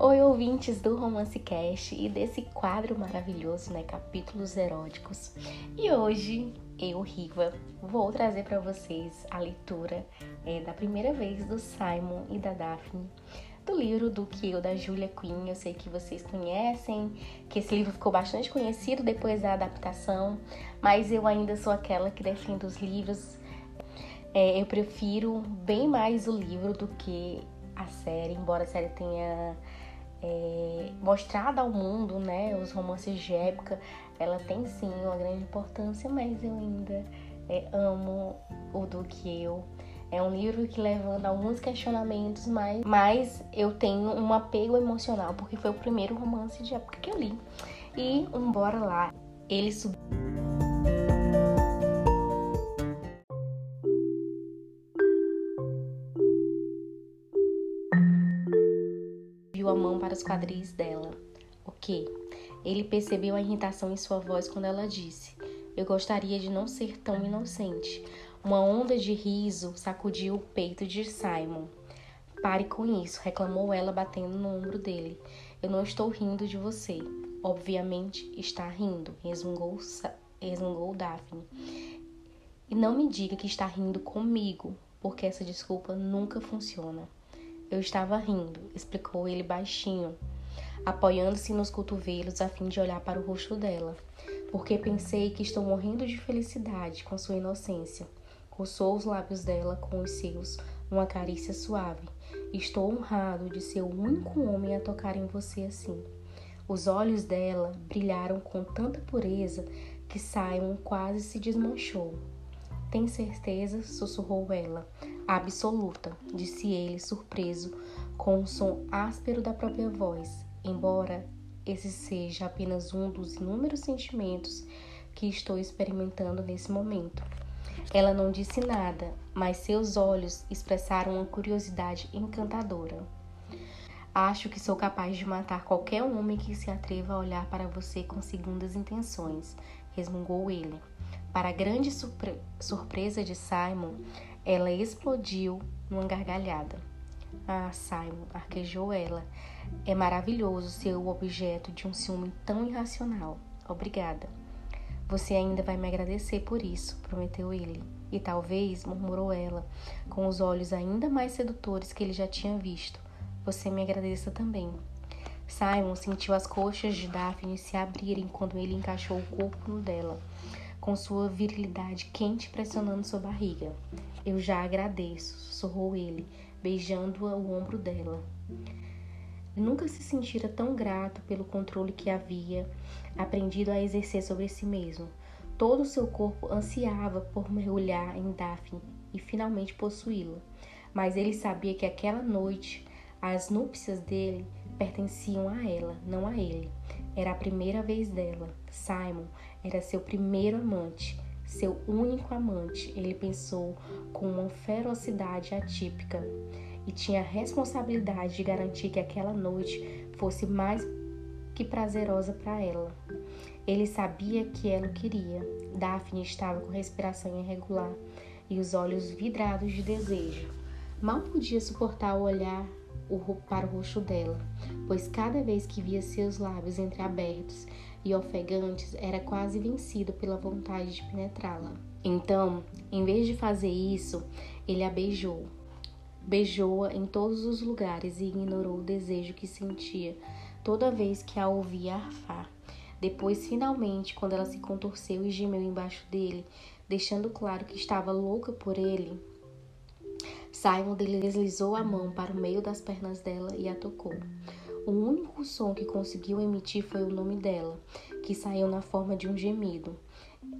Oi, ouvintes do Romance Cast e desse quadro maravilhoso, né? Capítulos eróticos. E hoje eu, Riva, vou trazer para vocês a leitura é, da primeira vez do Simon e da Daphne, do livro do Kill da Julia Quinn. Eu sei que vocês conhecem, que esse livro ficou bastante conhecido depois da adaptação, mas eu ainda sou aquela que defende os livros. É, eu prefiro bem mais o livro do que a série, embora a série tenha é, mostrado ao mundo, né, os romances de época, ela tem sim uma grande importância, mas eu ainda é, amo o do que eu. É um livro que levanta alguns questionamentos, mas, mas eu tenho um apego emocional, porque foi o primeiro romance de época que eu li. E, embora lá, ele subiu. A mão para os quadris dela. O que? Ele percebeu a irritação em sua voz quando ela disse: Eu gostaria de não ser tão inocente. Uma onda de riso sacudiu o peito de Simon. Pare com isso, reclamou ela, batendo no ombro dele. Eu não estou rindo de você. Obviamente está rindo, resmungou, resmungou Daphne. E não me diga que está rindo comigo, porque essa desculpa nunca funciona. Eu estava rindo, explicou ele baixinho, apoiando-se nos cotovelos a fim de olhar para o rosto dela, porque pensei que estou morrendo de felicidade com sua inocência. Coçou os lábios dela com os seus, uma carícia suave. Estou honrado de ser o único homem a tocar em você assim. Os olhos dela brilharam com tanta pureza que Simon quase se desmanchou. Tem certeza? sussurrou ela. Absoluta, disse ele, surpreso, com o som áspero da própria voz, embora esse seja apenas um dos inúmeros sentimentos que estou experimentando nesse momento. Ela não disse nada, mas seus olhos expressaram uma curiosidade encantadora. Acho que sou capaz de matar qualquer homem que se atreva a olhar para você com segundas intenções, resmungou ele. Para grande surpre surpresa de Simon, ela explodiu numa gargalhada. Ah, Simon, arquejou ela. É maravilhoso ser o objeto de um ciúme tão irracional. Obrigada. Você ainda vai me agradecer por isso, prometeu ele. E talvez, murmurou ela, com os olhos ainda mais sedutores que ele já tinha visto. Você me agradeça também. Simon sentiu as coxas de Daphne se abrirem quando ele encaixou o corpo no dela com sua virilidade quente pressionando sua barriga. Eu já agradeço, sussurrou ele, beijando-a o ombro dela. Nunca se sentira tão grato pelo controle que havia aprendido a exercer sobre si mesmo. Todo o seu corpo ansiava por mergulhar em Daphne e finalmente possuí-la. Mas ele sabia que aquela noite as núpcias dele pertenciam a ela, não a ele. Era a primeira vez dela. Simon era seu primeiro amante, seu único amante, ele pensou com uma ferocidade atípica e tinha a responsabilidade de garantir que aquela noite fosse mais que prazerosa para ela. Ele sabia que ela o queria. Daphne estava com respiração irregular e os olhos vidrados de desejo. Mal podia suportar o olhar para o rosto dela, pois cada vez que via seus lábios entreabertos e ofegantes, era quase vencido pela vontade de penetrá-la. Então, em vez de fazer isso, ele a beijou. Beijou-a em todos os lugares e ignorou o desejo que sentia toda vez que a ouvia arfar. Depois, finalmente, quando ela se contorceu e gemeu embaixo dele, deixando claro que estava louca por ele, Simon deslizou a mão para o meio das pernas dela e a tocou. O único som que conseguiu emitir foi o nome dela, que saiu na forma de um gemido.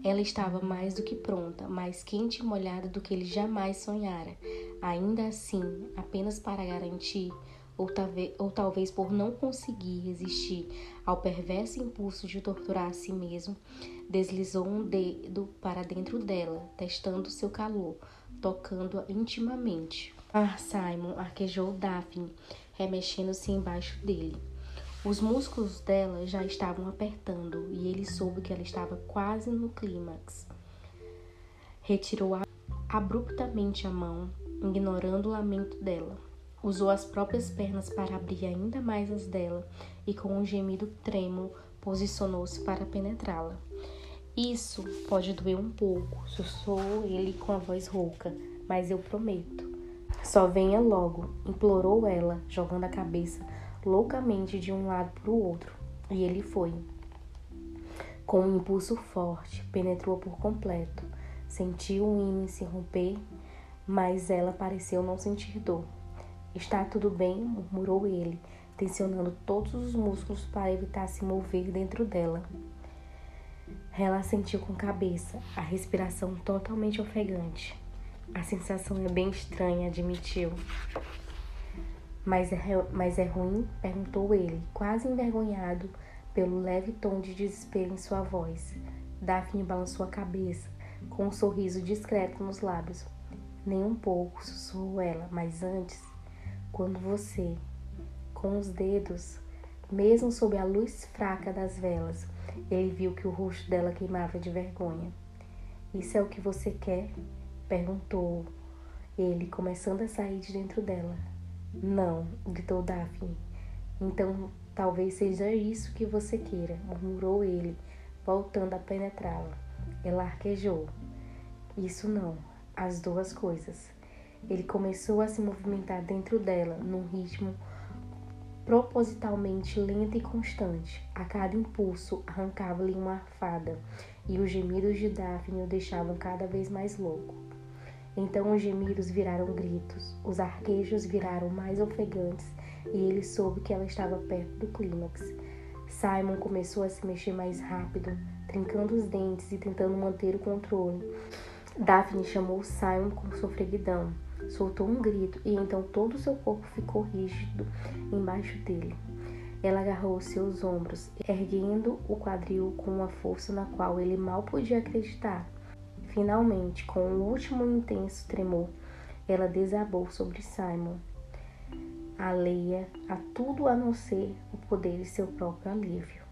Ela estava mais do que pronta, mais quente e molhada do que ele jamais sonhara. Ainda assim, apenas para garantir, ou, talvez, ou talvez por não conseguir resistir ao perverso impulso de torturar a si mesmo, deslizou um dedo para dentro dela, testando seu calor, tocando-a intimamente. Ah, Simon, arquejou Daphne, remexendo-se embaixo dele. Os músculos dela já estavam apertando e ele soube que ela estava quase no clímax. Retirou abruptamente a mão, ignorando o lamento dela. Usou as próprias pernas para abrir ainda mais as dela e, com um gemido trêmulo, posicionou-se para penetrá-la. Isso pode doer um pouco, sussurrou ele com a voz rouca, mas eu prometo. Só venha logo, implorou ela, jogando a cabeça loucamente de um lado para o outro. E ele foi. Com um impulso forte, penetrou por completo. Sentiu o ímã se romper, mas ela pareceu não sentir dor. Está tudo bem, murmurou ele, tensionando todos os músculos para evitar se mover dentro dela. Ela sentiu com cabeça, a respiração totalmente ofegante. A sensação é bem estranha, admitiu. Mas é, mas é ruim? perguntou ele, quase envergonhado pelo leve tom de desespero em sua voz. Daphne balançou a cabeça, com um sorriso discreto nos lábios. Nem um pouco, sussurrou ela, mas antes quando você, com os dedos, mesmo sob a luz fraca das velas, ele viu que o rosto dela queimava de vergonha. Isso é o que você quer? perguntou ele, começando a sair de dentro dela. Não, gritou Daphne. Então talvez seja isso que você queira, murmurou ele, voltando a penetrá-la. Ela arquejou. Isso não, as duas coisas. Ele começou a se movimentar dentro dela num ritmo propositalmente lento e constante. A cada impulso arrancava-lhe uma arfada, e os gemidos de Daphne o deixavam cada vez mais louco. Então os gemidos viraram gritos, os arquejos viraram mais ofegantes, e ele soube que ela estava perto do clímax. Simon começou a se mexer mais rápido, trincando os dentes e tentando manter o controle. Daphne chamou Simon com sofreguidão soltou um grito e então todo o seu corpo ficou rígido embaixo dele. Ela agarrou seus ombros, erguendo o quadril com uma força na qual ele mal podia acreditar. Finalmente, com um último intenso tremor, ela desabou sobre Simon, alheia a tudo a não ser o poder de seu próprio alívio.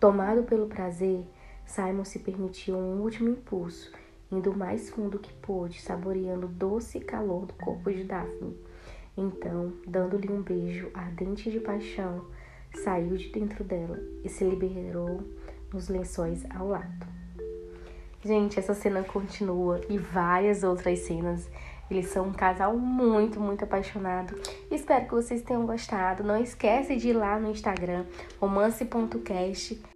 Tomado pelo prazer, Simon se permitiu um último impulso indo o mais fundo que pôde, saboreando o doce calor do corpo de Daphne. Então, dando-lhe um beijo ardente de paixão, saiu de dentro dela e se liberou nos lençóis ao lado. Gente, essa cena continua e várias outras cenas. Eles são um casal muito, muito apaixonado. Espero que vocês tenham gostado. Não esquece de ir lá no Instagram, romance.cast